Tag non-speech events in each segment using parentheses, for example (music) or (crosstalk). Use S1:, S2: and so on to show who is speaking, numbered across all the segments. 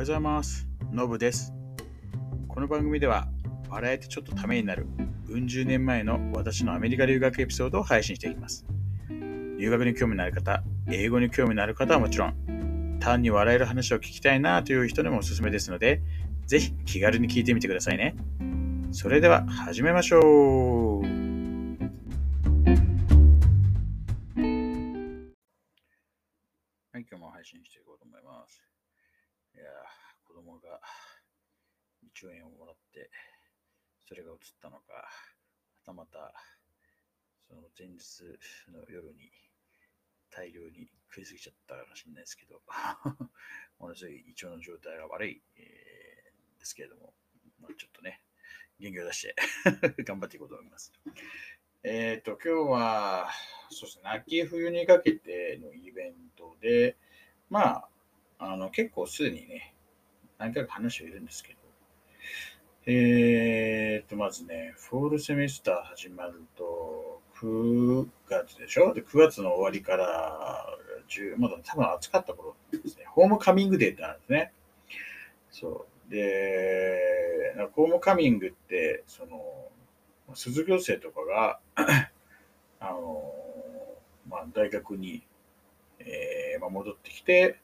S1: はようございます。のぶです。この番組では、笑えてちょっとためになる、うん十年前の私のアメリカ留学エピソードを配信していきます。留学に興味のある方、英語に興味のある方はもちろん、単に笑える話を聞きたいなという人にもおすすめですので、ぜひ気軽に聞いてみてくださいね。それでは始めましょう。はい、今日も配信していこうと思います。いや、1円をもらって、それが映ったのか、はたまた、その前日の夜に大量に食いすぎちゃったかもしれないですけど、ものすごい胃腸の状態が悪い、えーですけれども、まあ、ちょっとね、元気を出して (laughs) 頑張っていこうと思います。えっ、と、今日は、そうですね、秋冬にかけてのイベントで、まあ、あの結構すでにね、何回か話しているんですけど、えっ、と、まずね、フォールセメスター始まると、9月でしょ？で ?9 月の終わりから10、まだ多分暑かった頃ですね、ホームカミングデーってあるんですね。そう。で、ホームカミングって、その、卒業生とかが、(coughs) あの、まあ、大学に、えーまあ、戻ってきて、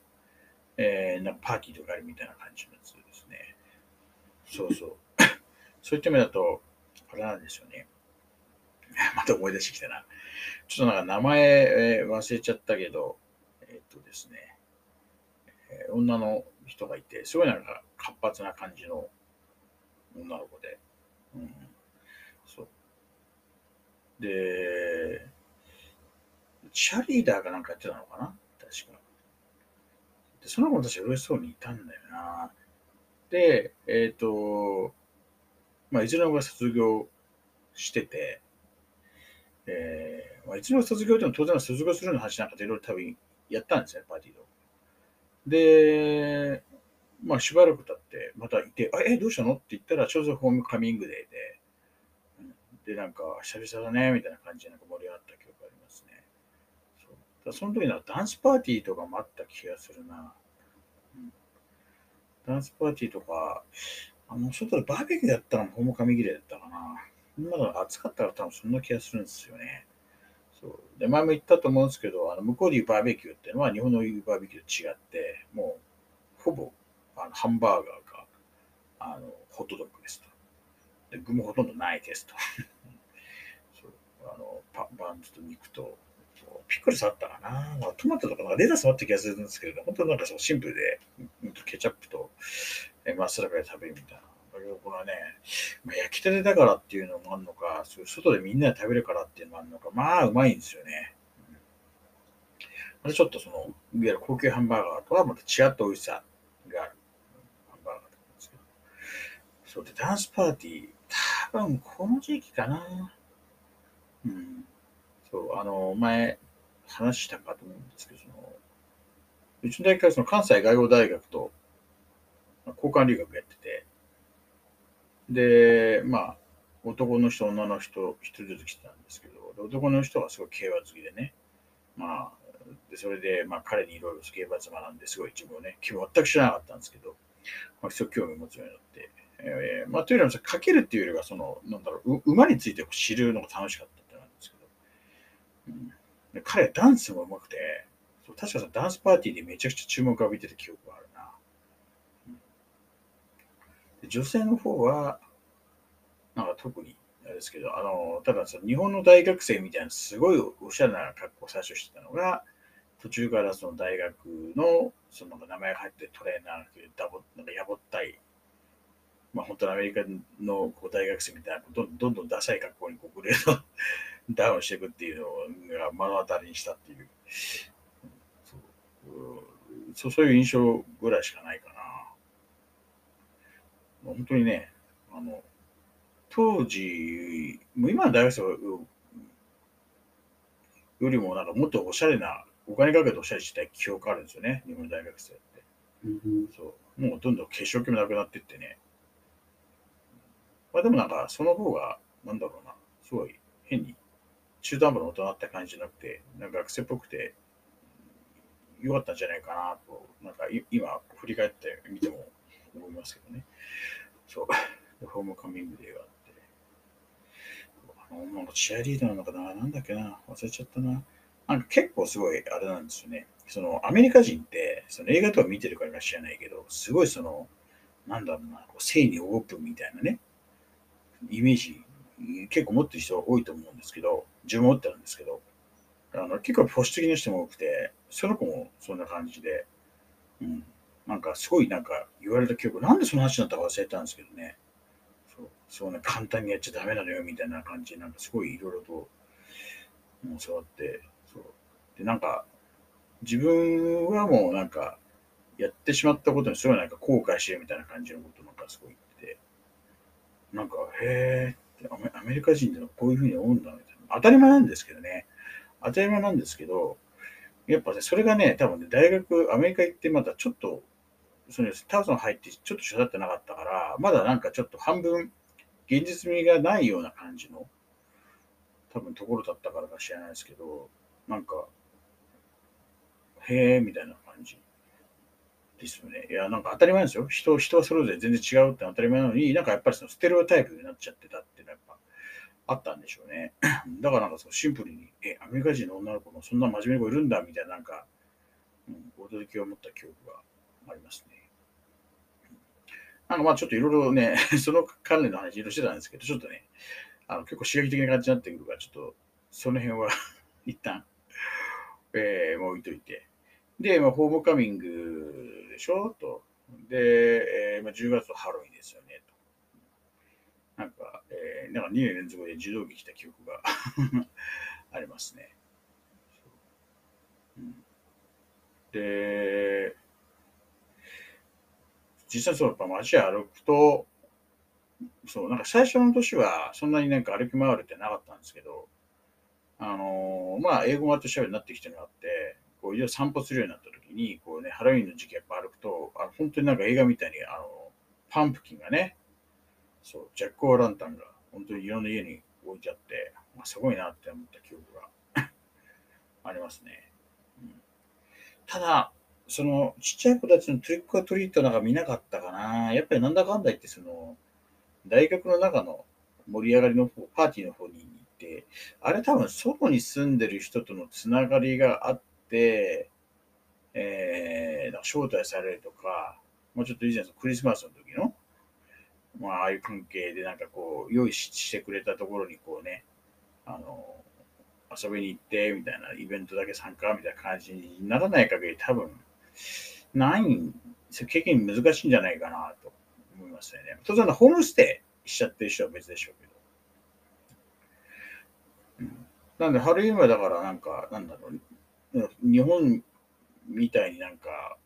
S1: えーなんかパーティーとかあるみたいな感じのやつです。そうそう。(coughs) そういった意味だと、あれなんですよね。(laughs) また思い出してきたな。ちょっとなんか名前、えー忘れちゃったけど、えーっとですね、えー女の人がいて、すごいなんか活発な感じの女の子で。うん、そう。で、チャリーダーかなんかやってたのかな？確か。で、その子も確か嬉しそうにいたんだよな。で、えっ、と、まあ、いずれの卒業してて、えーまあ、いずれの卒業でも当然卒業するの話なんかでいろいろ多分やったんですね、パーティーと。で、まあ、しばらく経って、またいて、あ、え、どうしたの？って言ったら、ちょうどホームカミングデーで、で、なんか、久々だね、みたいな感じでなんか盛り上がった記憶がありますね。そうだその時なんかダンスパーティーとかもあった気がするな。ダンスパーティーとか、あの、外でバーベキューやったのもホームカミングデーだったかな。まだ暑かったら多分そんな気がするんですよね。そうで前も言ったと思うんですけど、あの向こうでいうバーベキューっていうのは日本の言うバーベキューと違って、もうほぼあのハンバーガーかあのホットドッグですと。で具もほとんどないですと。(laughs) そうあのパバンズと肉とピクルスあったかな、トマトとかレタスもあった気がするんですけど、本当なんかそうシンプルで、ケチャップとえマスタードで食べるみたいな。だけどこれはね、まあ、焼きたてだからっていうのもあるのか、そう外でみんなで食べるからっていうのもあるのか、まあうまいんですよね。うんまたちょっとその、いわゆる高級ハンバーガーとはまた違った美味しさがあるハンバーガーなんですけど。そうで、ダンスパーティー、多分この時期かな。うん。そう、あの、前話したかと思うんですけど、その、うちの大学はその関西外語大学と交換留学やってて、で、まあ、男の人、女の人、一人ずつ来てたんですけど、男の人はすごい競馬好きでね、まあ、でそれで、まあ、彼にいろいろ競馬妻なんで、すごい自分をね、全く知らなかったんですけど、まあ、すご興味を持つようになって、えーまあ、というよりも、かけるっていうよりは、その、なんだろう、馬について知るのが楽しかったってなんですけど、うん、彼はダンスも上手くて、確かそのダンスパーティーでめちゃくちゃ注目を浴びてた記憶があるな。うんで女性の方は、なんか特に、あれですけど、あの、ただその日本の大学生みたいなすごいおしゃれな格好を最初してたのが、途中からその大学の、その名前が入ってトレーナーっていうダボ、なんかやぼったい、まあ本当のアメリカのこう大学生みたいな、どんどんどんどんダサい格好にこうグレードダウンしていくっていうのが目の当たりにしたっていう、そうそういう印象ぐらいしかないかな。本当にね、あの、当時、もう今の大学生よりもなんかもっとおしゃれな、お金かけておしゃれしたい記憶あるんですよね、日本の大学生って。そう。もうどんどん化粧気もなくなってってね。まあでもなんかその方が、なんだろうな、すごい変に中途半端な大人って感じじゃなくて、なんか学生っぽくて良かったんじゃないかなと、なんか今振り返ってみても思いますけどね。そう、ホームカミングデーがあって。あの、なんかチアリーダーなのかななんだっけな忘れちゃったな。なんか結構すごいあれなんですよね。そのアメリカ人って、その映画とか見てるから知らないけど、すごいその、なんだろうな、こう性にオープンみたいなね、イメージ、結構持ってる人多いと思うんですけど、自分持ってるんですけど、あの結構保守的な人も多くて、その子もそんな感じで、うん、なんかすごいなんか言われた記憶、なんでその話になったか忘れたんですけどね、そうそうね、簡単にやっちゃダメなのよみたいな感じで、なんかすごいいろいろと教わって、そうでなんか自分はもうなんかやってしまったことにすごいなんか後悔してるみたいな感じのことなんかすごい言って、なんか、へえってアメリカ人ってのはこういうふうに思うんだみたいな。当たり前なんですけどね。当たり前なんですけど、やっぱね、それがね、多分ね、大学、アメリカ行ってまだちょっと、そのタウソン入ってちょっと育ってなかったから、まだなんかちょっと半分、現実味がないような感じの、多分ところだったからか知らないですけど、なんか、へえ、みたいな感じですよね。いや、なんか当たり前ですよ。人、人はそれぞれ全然違うって当たり前なのに、なんかやっぱりそのステレオタイプになっちゃってたっていうのはやっぱあったんでしょうね。(clears throat) だからなんかそうシンプルに、え、アメリカ人の女の子もそんな真面目な子いるんだみたいななんか、うん、驚きを持った記憶がありますね。なんかまあちょっといろいろね、(laughs) その関連の話いろいろしてたんですけど、ちょっとね、あの結構刺激的な感じになってくるから、ちょっとその辺は (laughs) 一旦、えー、もう置いといて。で、まあ、ホームカミングでしょ？と。で、えーまあ、10月はハロウィンですよね。と。なんか、えー、なんか2年連続で受動着来た記憶が (laughs) ありますね。で、実際そう、やっぱ街歩くと、そう、なんか最初の年はそんなになんか歩き回るってなかったんですけど、あのー、まあ、英語がとしゃべりになってきてるのがあって、こう、散歩するようになった時に、こうね、ハロウィンの時期やっぱ歩くと、あ本当になんか映画みたいに、あの、パンプキンがね、そう、ジャック・オー・ランタンが本当にいろんな家に置いてあって、まあ、すごいなって思った記憶が (laughs) ありますね。うん、ただ、そのちっちゃい子たちのトリックアトリートなんか見なかったかな。やっぱりなんだかんだ言って、その、大学の中の盛り上がりの方、パーティーの方に行って、あれ多分外に住んでる人とのつながりがあって、えー、招待されるとか、もうちょっと以前クリスマスの時の、まあ、ああいう関係でなんかこう、用意してくれたところにこうね、あの、遊びに行って、みたいな、イベントだけ参加みたいな感じにならない限り多分、ないん、経験難しいんじゃないかなと思いますよね。当然、ホームステイしちゃってる人は別でしょうけど。うん、なんで、ハロウィンはだからなんか、なんだろう、日本みたいになんか、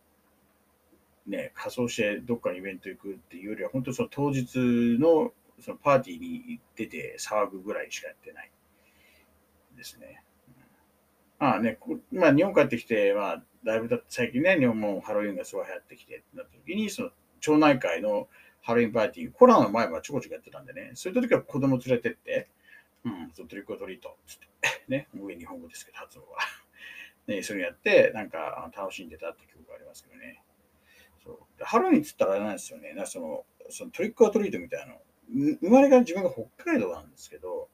S1: ね、仮装してどっかにイベント行くっていうよりは、本当その当日のそのパーティーに出て騒ぐぐらいしかやってないですね。まあね、まあ日本帰ってきて、まあだいぶ最近ね、日本もハロウィンがすごい流行ってきてなった時に、その町内会のハロウィンパーティー、コロナの前はちょこちょこやってたんでね、そういった時は子供連れてって、うん、そトリックオトリート、つって、ね、上日本語ですけど、発音は。(laughs) ね、それやって、なんか楽しんでたって記憶がありますけどね。そうハロウィンっつったらあれなんですよね。なそのそのトリックオトリートみたいなの。生まれが自分が北海道なんですけど、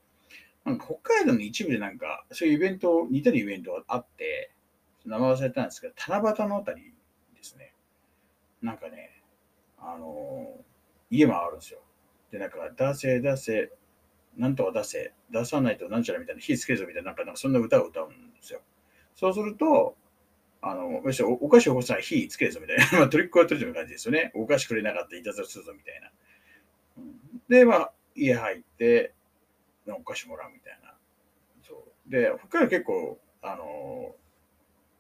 S1: なんか北海道の一部でなんか、そういうイベント、似たるイベントがあって、名前忘れたんですけど、七夕のあたりですね。なんかね、あのー、家もあるんですよ。で、なんか、出せ、出せ、なんとか出せ、出さないとなんちゃらみたいな、火つけるぞみたいな、なんか、なんかそんな歌を歌うんですよ。そうすると、あの、むしろお菓子を起こしたら火つけるぞみたいな、(laughs) まあ、トリックはトリックの感じですよね。お菓子くれなかったらいたずらするぞみたいな。で、まあ、家入って、お菓子もらうみたいな。そう。で、北海道結構、あの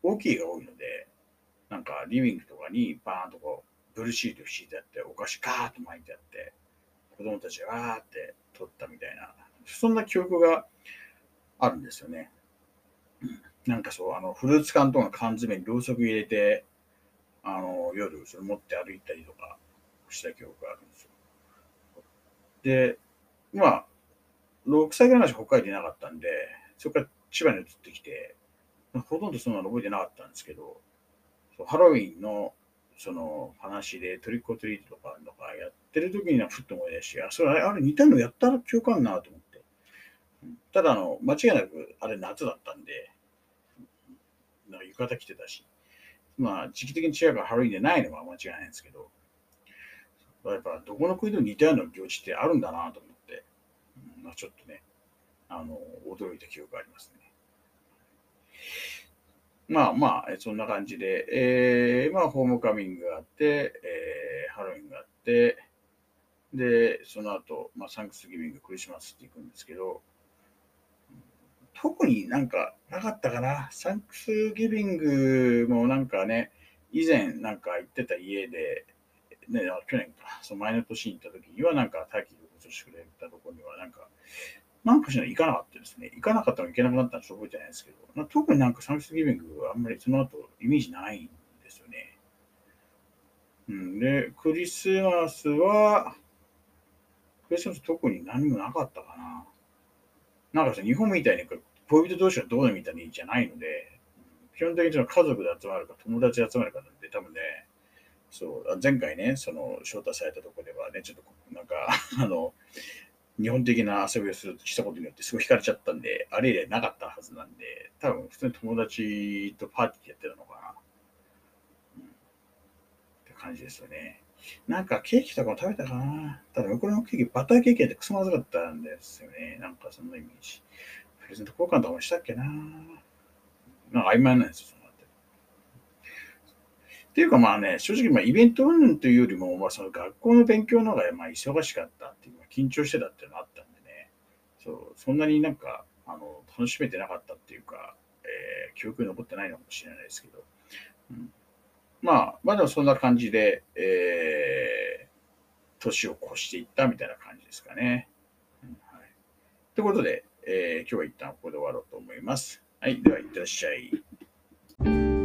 S1: 大きいが多いので、なんかリビングとかにバーンとこう、ブルーシート敷いてあって、お菓子ガーッと巻いてあって、子供たちがわーって取ったみたいな、そんな記憶があるんですよね。なんかそう、あの、フルーツ缶とか缶詰にろうそく入れて、あの、夜、それ持って歩いたりとかした記憶があるんですよ。で、まあ、6歳ぐらいまで北海道いなかったんで、そこから千葉に移ってきて、ほとんどそんなの覚えてなかったんですけど、ハロウィンのその話でトリックオトリートとかとかやってる時にはふっと思い出して、あ、それあれ似たのやったら記憶あるなと思って。ただあの、間違いなくあれ夏だったんで、なんか浴衣着てたし、まあ時期的に違うからハロウィンでないのは間違いないんですけど、やっぱどこの国でも似たような行事ってあるんだなと思って、まあ、ちょっとね、あの、驚いた記憶がありますね。まあまあ、そんな感じで、えー、まあ、ホームカミングがあって、えー、ハロウィンがあって、で、その後、まあ、サンクスギビング、クリスマスっていくんですけど、特になんかなかったかな。サンクスギビングもなんかね、以前なんか行ってた家で、ね、去年か、その前の年に行った時にはなんか待機でごしてくれたところにはなんか、なんかしない行かなかったですね。行かなかったらいけなくなったのちょっと覚えてないですけど、特になんかサンクスギビングはあんまりその後イメージないんですよね。うん、で、クリスマスは、クリスマス特に何もなかったかな。なんかさ、日本みたいに恋人同士がどうでみたいにじゃないので、基本的にその家族で集まるか友達で集まるかなんで、多分ね、そう、前回ね、その招待されたところではね、ちょっとなんか、(laughs) あの、日本的な遊びをするしたことによってすごい惹かれちゃったんで、あれ以来なかったはずなんで、多分普通に友達とパーティーやってたのかな。うん、って感じですよね。なんかケーキとかも食べたかな。ただ、向こうのケーキ、バターケーキってクソまずかったんですよね。なんかそんなイメージ。プレゼント交換とかもしたっけな。なんか曖昧なんですよ、そのって。いうかまあね、正直まあイベント云々というよりも、まあその学校の勉強の方がまあ忙しかったっていう、緊張してたっていうのがあったんでね、そう、そんなになんか、あの、楽しめてなかったっていうか、えー、記憶に残ってないのかもしれないですけど、うん、まあ、まあでもそんな感じで、えー、年を越していったみたいな感じですかね。うん、はい。ということで、えー、今日は一旦ここで終わろうと思います。はい。では、いってらっしゃい。